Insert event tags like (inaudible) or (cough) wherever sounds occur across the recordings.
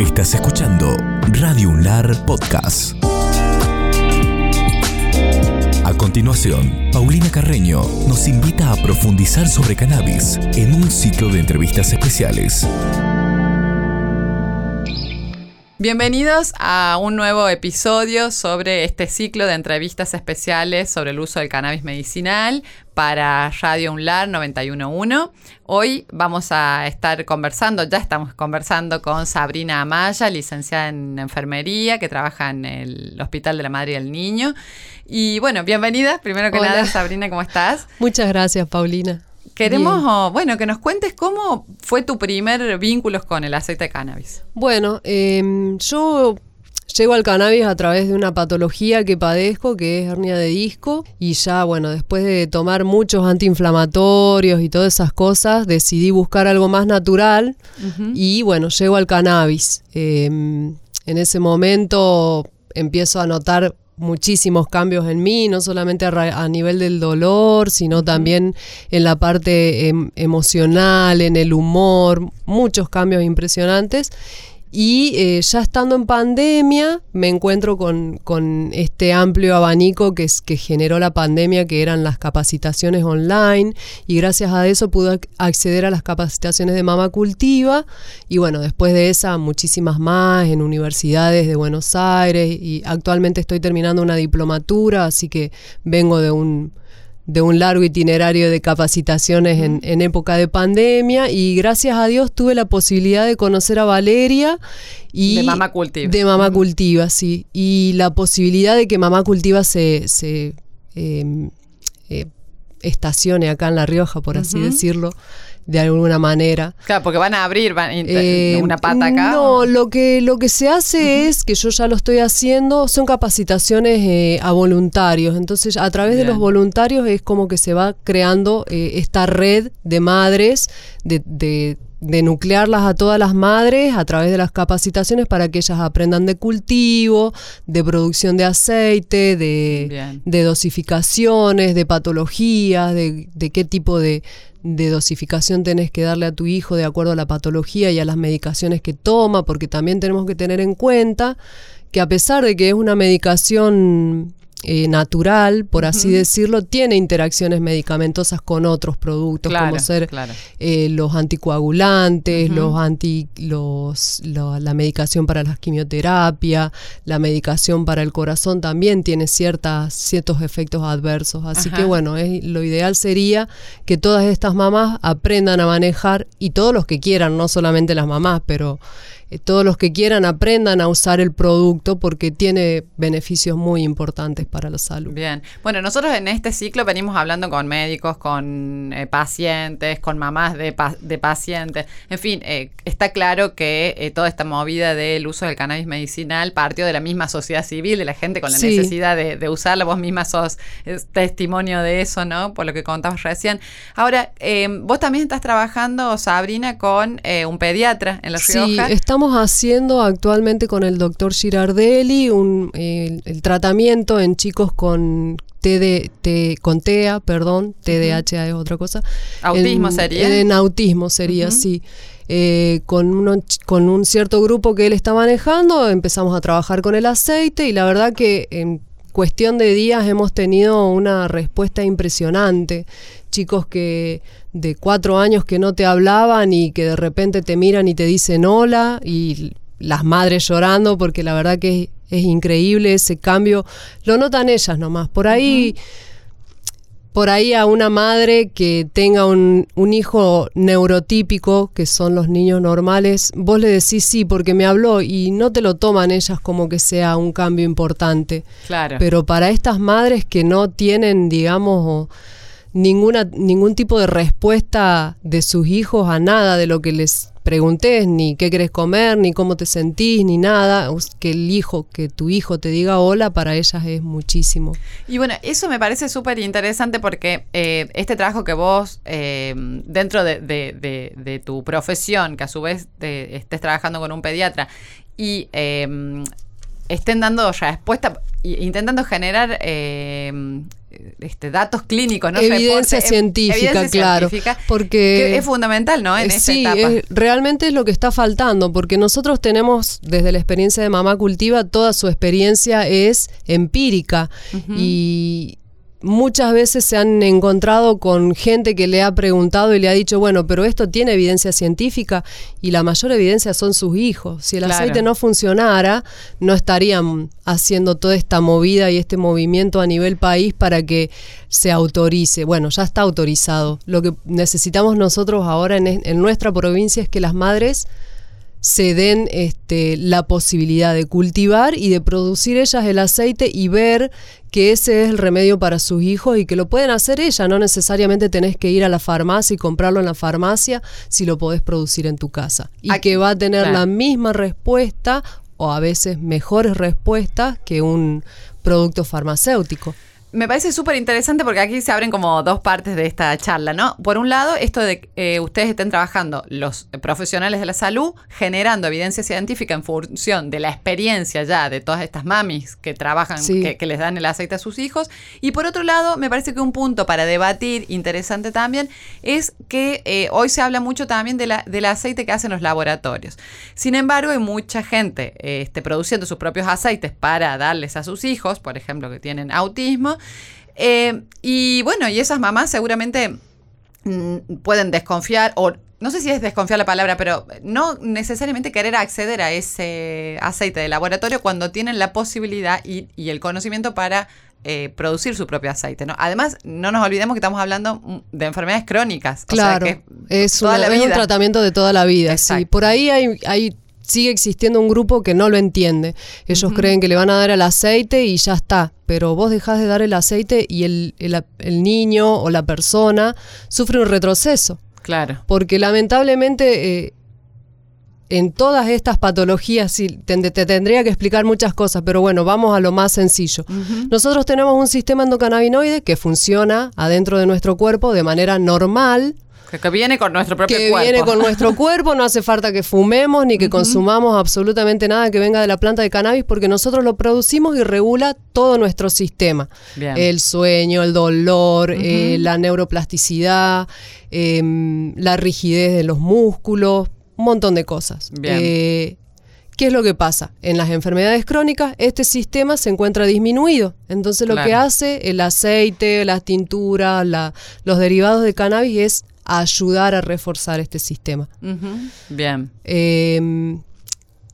Estás escuchando Radio Unlar Podcast. A continuación, Paulina Carreño nos invita a profundizar sobre cannabis en un ciclo de entrevistas especiales. Bienvenidos a un nuevo episodio sobre este ciclo de entrevistas especiales sobre el uso del cannabis medicinal para Radio UNLAR 911. Hoy vamos a estar conversando, ya estamos conversando con Sabrina Amaya, licenciada en enfermería, que trabaja en el Hospital de la Madre y el Niño. Y bueno, bienvenida, primero que nada, Sabrina, ¿cómo estás? Muchas gracias, Paulina. Queremos, bueno, que nos cuentes cómo fue tu primer vínculo con el aceite de cannabis. Bueno, em, yo llego al cannabis a través de una patología que padezco, que es hernia de disco, y ya, bueno, después de tomar muchos antiinflamatorios y todas esas cosas, decidí buscar algo más natural y, bueno, llego al cannabis. Em, en ese momento empiezo a notar muchísimos cambios en mí, no solamente a, nivel del dolor, sino también en la parte em, emocional, en el humor, muchos cambios impresionantes. Y eh, ya estando en pandemia, me encuentro con, este amplio abanico que, es, que generó la pandemia, que eran las capacitaciones online. Y gracias a eso pude acceder a las capacitaciones de Mama Cultiva. Y bueno, después de esa, muchísimas más en universidades de Buenos Aires. Y actualmente estoy terminando una diplomatura, así que vengo de un de un largo itinerario de capacitaciones en, época de pandemia y gracias a Dios tuve la posibilidad de conocer a Valeria y de Mamá Cultiva. De Mamá Cultiva, sí. Y la posibilidad de que Mamá Cultiva se, em, eh, estacione acá en La Rioja, por así decirlo de alguna manera. Claro, porque van a abrir eh, una pata acá. No, lo que, lo que se hace es, que yo ya lo estoy haciendo, son capacitaciones eh, a voluntarios. Entonces, a través de los voluntarios es como que se va creando eh, esta red de madres, de, de de nuclearlas a todas las madres a través de las capacitaciones para que ellas aprendan de cultivo, de producción de aceite, de, dosificaciones, de patologías, de, qué tipo de, de, dosificación tenés que darle a tu hijo de acuerdo a la patología y a las medicaciones que toma, porque también tenemos que tener en cuenta que a pesar de que es una medicación eh, natural, por así decirlo, tiene interacciones medicamentosas con otros productos, como ser eh, los anticoagulantes, los anti, los, la medicación para la quimioterapia, la medicación para el corazón también tiene ciertas, ciertos efectos adversos. Así que bueno, es, lo ideal sería que todas estas mamás aprendan a manejar y todos los que quieran, no solamente las mamás, pero eh, todos los que quieran aprendan a usar el producto porque tiene beneficios muy importantes para la salud. Bien, bueno, nosotros en este ciclo venimos hablando con médicos, con eh, pacientes, con mamás de, de pacientes, en fin, eh, está claro que toda esta movida del uso del cannabis medicinal partió de la misma sociedad civil, de la gente con la necesidad de, usarlo, vos misma sos testimonio de eso, ¿no? Por lo que contabas recién. Ahora, vos también estás trabajando, Sabrina, con un pediatra en La Rioja. Sí, estamos haciendo actualmente con el doctor Girardelli un, el tratamiento en chicos con TD, con TEA, perdón, TDAH es otra cosa. Autismo sería. En autismo sería, sí. Eh, con, con un cierto grupo que él está manejando, empezamos a trabajar con el aceite y la verdad que en cuestión de días hemos tenido una respuesta impresionante. Chicos que de cuatro años que no te hablaban y que de repente te miran y te dicen hola y las madres llorando porque la verdad que es, increíble ese cambio. Lo notan ellas nomás. Por ahí, por ahí a una madre que tenga un, un, hijo neurotípico, que son los niños normales, vos le decís sí porque me habló y no te lo toman ellas como que sea un cambio importante. Claro. Pero para estas madres que no tienen, digamos, ninguna, ningún tipo de respuesta de sus hijos a nada de lo que les pregunté, ni qué querés comer, ni cómo te sentís, ni nada. Que el hijo, que tu hijo te diga hola, para ellas es muchísimo. Y bueno, eso me parece súper interesante porque eh, este trabajo que vos, eh, dentro de, tu profesión, que a su vez estés trabajando con un pediatra, y eh, estén dando respuesta, intentando generar este, datos clínicos, ¿no? Evidencia científica, claro. porque es fundamental, ¿no? En esta etapa. realmente es lo que está faltando, porque nosotros tenemos, desde la experiencia de Mamá Cultiva, toda su experiencia es empírica. Y muchas veces se han encontrado con gente que le ha preguntado y le ha dicho, bueno, pero esto tiene evidencia científica y la mayor evidencia son sus hijos. Si el aceite no funcionara, no estarían haciendo toda esta movida y este movimiento a nivel país para que se autorice. Bueno, ya está autorizado. Lo que necesitamos nosotros ahora en, en nuestra provincia es que las madres se den este, la posibilidad de cultivar y de producir ellas el aceite y ver que ese es el remedio para sus hijos y que lo pueden hacer ellas, no necesariamente tenés que ir a la farmacia y comprarlo en la farmacia si lo podés producir en tu casa. Y que va a tener la misma respuesta o a veces mejores respuestas que un producto farmacéutico. Me parece súper interesante porque aquí se abren como dos partes de esta charla, ¿no? Por un lado, esto de que eh, ustedes estén trabajando, los profesionales de la salud, generando evidencia científica en función de la experiencia ya de todas estas mamis que trabajan, que, les dan el aceite a sus hijos. Y por otro lado, me parece que un punto para debatir interesante también es que eh, hoy se habla mucho también de la, del aceite que hacen los laboratorios. Sin embargo, hay mucha gente este, produciendo sus propios aceites para darles a sus hijos, por ejemplo, que tienen autismo eh, y bueno, y esas mamás seguramente mm, pueden desconfiar o no sé si es desconfiar la palabra, pero no necesariamente querer acceder a ese aceite de laboratorio cuando tienen la posibilidad y, el conocimiento para eh, producir su propio aceite. ¿no? Además, no nos olvidemos que estamos hablando mm, de enfermedades crónicas. Claro, es, un tratamiento de toda la vida. Sí. Por ahí hay, hay sigue existiendo un grupo que no lo entiende. Ellos creen que le van a dar el aceite y ya está, pero vos dejás de dar el aceite y el, niño o la persona sufre un retroceso. Claro. Porque lamentablemente eh, en todas estas patologías, te, tendría que explicar muchas cosas, pero bueno, vamos a lo más sencillo. Nosotros tenemos un sistema endocannabinoide que funciona adentro de nuestro cuerpo de manera normal, que, viene con nuestro propio cuerpo. Que viene con nuestro (laughs) cuerpo, no hace falta que fumemos ni que consumamos absolutamente nada que venga de la planta de cannabis porque nosotros lo producimos y regula todo nuestro sistema. El sueño, el dolor, eh, la neuroplasticidad, em, la rigidez de los músculos, un montón de cosas. Eh, ¿Qué es lo que pasa? En las enfermedades crónicas, este sistema se encuentra disminuido. Entonces, lo que hace el aceite, las tinturas, los derivados de cannabis es ayudar a reforzar este sistema. Bien. Em,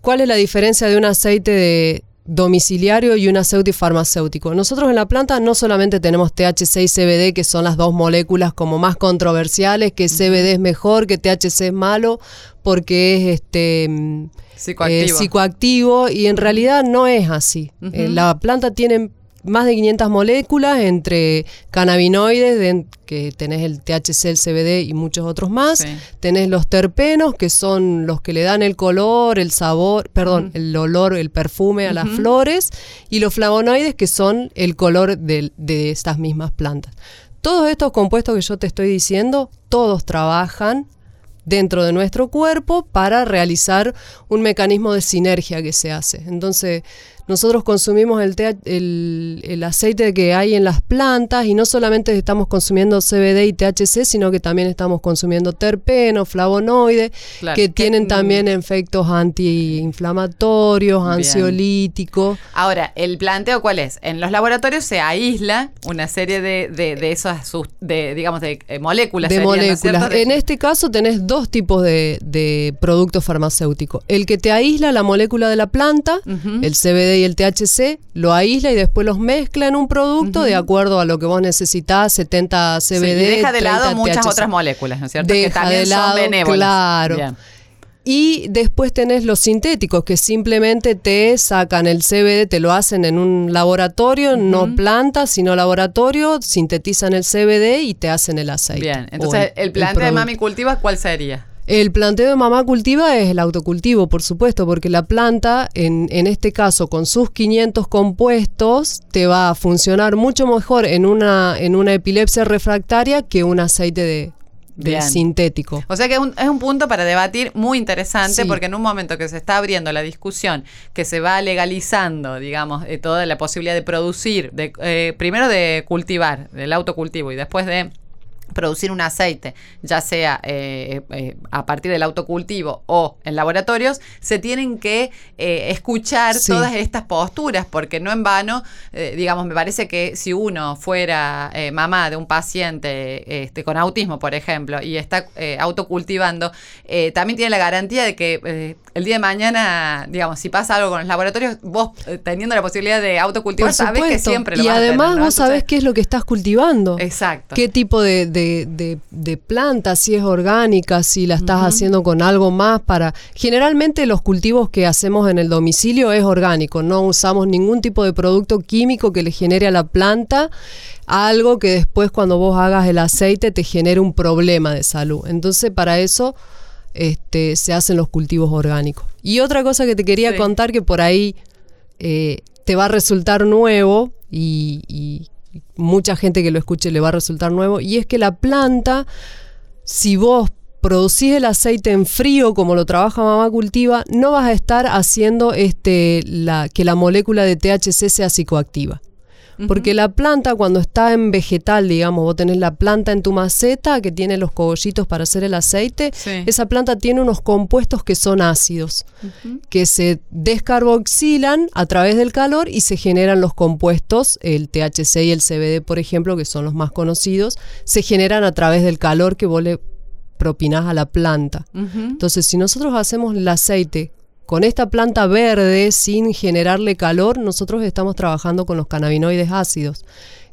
¿Cuál es la diferencia de un aceite de domiciliario y un aceite farmacéutico? Nosotros en la planta no solamente tenemos THC y CBD, que son las dos moléculas como más controversiales, que CBD es mejor, que THC es malo, porque es este em, psicoactivo, eh, psicoactivo y en realidad no es así. Eh, la planta tiene más de 500 moléculas entre cannabinoides, que tenés el THC, el CBD y muchos otros más. Tenés los terpenos, que son los que le dan el color, el sabor, perdón, el olor, el perfume a las flores. Y los flavonoides, que son el color de, de estas mismas plantas. Todos estos compuestos que yo te estoy diciendo, todos trabajan dentro de nuestro cuerpo para realizar un mecanismo de sinergia que se hace. Entonces, nosotros consumimos el, el, aceite que hay en las plantas y no solamente estamos consumiendo CBD y THC, sino que también estamos consumiendo terpenos, flavonoides, que tienen mm. también efectos antiinflamatorios, ansiolíticos. Ahora, ¿el planteo cuál es? En los laboratorios se aísla una serie de, de, esas, de, digamos, de eh, moléculas. De moléculas. en este caso tenés dos tipos de, productos farmacéuticos. El que te aísla la molécula de la planta, el CBD y el THC, lo aísla y después los mezcla en un producto de acuerdo a lo que vos necesitas, 70 CBD. y deja de lado muchas otras moléculas, ¿no es cierto? que también de lado, son benévolas. Claro. Y después tenés los sintéticos que simplemente te sacan el CBD, te lo hacen en un laboratorio, no planta, sino laboratorio, sintetizan el CBD y te hacen el aceite. Bien, entonces el, plante de Mami Cultiva, ¿cuál sería? El planteo de mamá cultiva es el autocultivo, por supuesto, porque la planta, en, en, este caso, con sus 500 compuestos, te va a funcionar mucho mejor en una, en una epilepsia refractaria que un aceite de, sintético. O sea que es un punto para debatir muy interesante porque en un momento que se está abriendo la discusión, que se va legalizando, digamos, eh, toda la posibilidad de producir, de, eh, primero de cultivar, del autocultivo y después de producir un aceite, ya sea eh, eh, a partir del autocultivo o en laboratorios, se tienen que eh, escuchar todas estas posturas, porque no en vano, digamos, me parece que si uno fuera mamá de un paciente este, con autismo, por ejemplo, y está autocultivando, también tiene la garantía de que el día de mañana, digamos, si pasa algo con los laboratorios, vos teniendo la posibilidad de autocultivar, sabés que siempre lo Y vas además a tener, vos sabés qué es lo que estás cultivando. Exacto. ¿Qué tipo de de, de, planta, si es orgánica, si la estás haciendo con algo más para... Generalmente los cultivos que hacemos en el domicilio es orgánico, no usamos ningún tipo de producto químico que le genere a la planta algo que después cuando vos hagas el aceite te genere un problema de salud. Entonces para eso este, se hacen los cultivos orgánicos. Y otra cosa que te quería contar que por ahí eh, te va a resultar nuevo y mucha gente que lo escuche le va a resultar nuevo, y es que la planta, si vos producís el aceite en frío como lo trabaja Mamá Cultiva, no vas a estar haciendo este, la, que la molécula de THC sea psicoactiva. Porque la planta cuando está en vegetal, digamos, vos tenés la planta en tu maceta que tiene los cogollitos para hacer el aceite, esa planta tiene unos compuestos que son ácidos, que se descarboxilan a través del calor y se generan los compuestos, el THC y el CBD, por ejemplo, que son los más conocidos, se generan a través del calor que vos le propinás a la planta. Entonces, si nosotros hacemos el aceite con esta planta verde, sin generarle calor, nosotros estamos trabajando con los cannabinoides ácidos,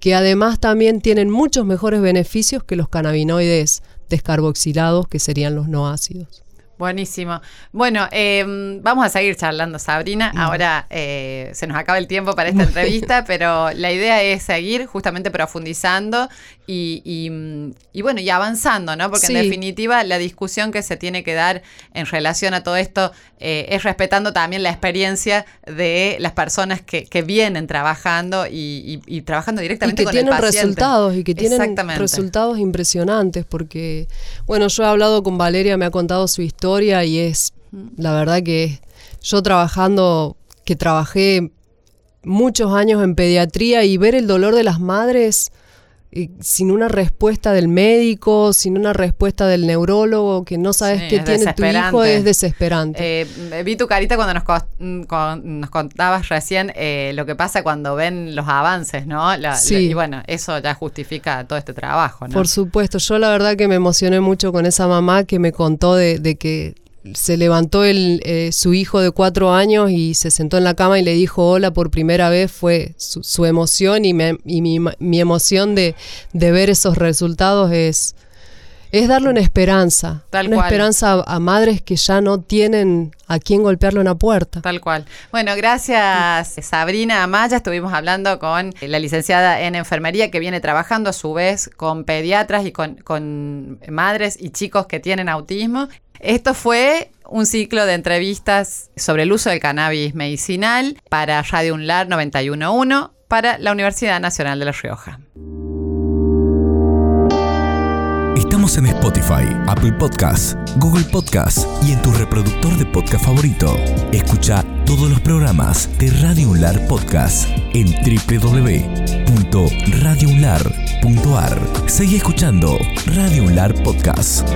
que además también tienen muchos mejores beneficios que los cannabinoides descarboxilados, que serían los no ácidos. Buenísimo. Bueno, em, vamos a seguir charlando, Sabrina. Ahora eh, se nos acaba el tiempo para esta entrevista, pero la idea es seguir justamente profundizando y, bueno, y avanzando, ¿no? Porque en definitiva la discusión que se tiene que dar en relación a todo esto eh, es respetando también la experiencia de las personas que, vienen trabajando y, trabajando directamente y que tienen resultados y que tienen resultados impresionantes porque, bueno, yo he hablado con Valeria, me ha contado su historia y es, la verdad que yo trabajando, que trabajé muchos años en pediatría y ver el dolor de las madres sin una respuesta del médico, sin una respuesta del neurólogo, que no sabes qué tiene tu hijo, es desesperante. Eh, vi tu carita cuando nos, nos contabas recién eh, lo que pasa cuando ven los avances, ¿no? y bueno, eso ya justifica todo este trabajo, ¿no? Por supuesto, yo la verdad que me emocioné mucho con esa mamá que me contó de que se levantó el, eh, su hijo de cuatro años y se sentó en la cama y le dijo hola por primera vez, fue su, emoción y, mi, emoción de, ver esos resultados es, es darle una esperanza. una esperanza a, madres que ya no tienen a quién golpearle una puerta. Tal cual. Bueno, gracias Sabrina Amaya. Estuvimos hablando con la licenciada en enfermería que viene trabajando a su vez con pediatras y con, con madres y chicos que tienen autismo. Esto fue un ciclo de entrevistas sobre el uso del cannabis medicinal para Radio Unlar 911 para la Universidad Nacional de La Rioja. Estamos en Spotify, Apple Podcasts, Google Podcasts y en tu reproductor de podcast favorito. Escucha todos los programas de Radio Unlar Podcast en www.radiounlar.ar. Sigue escuchando Radio Unlar Podcast.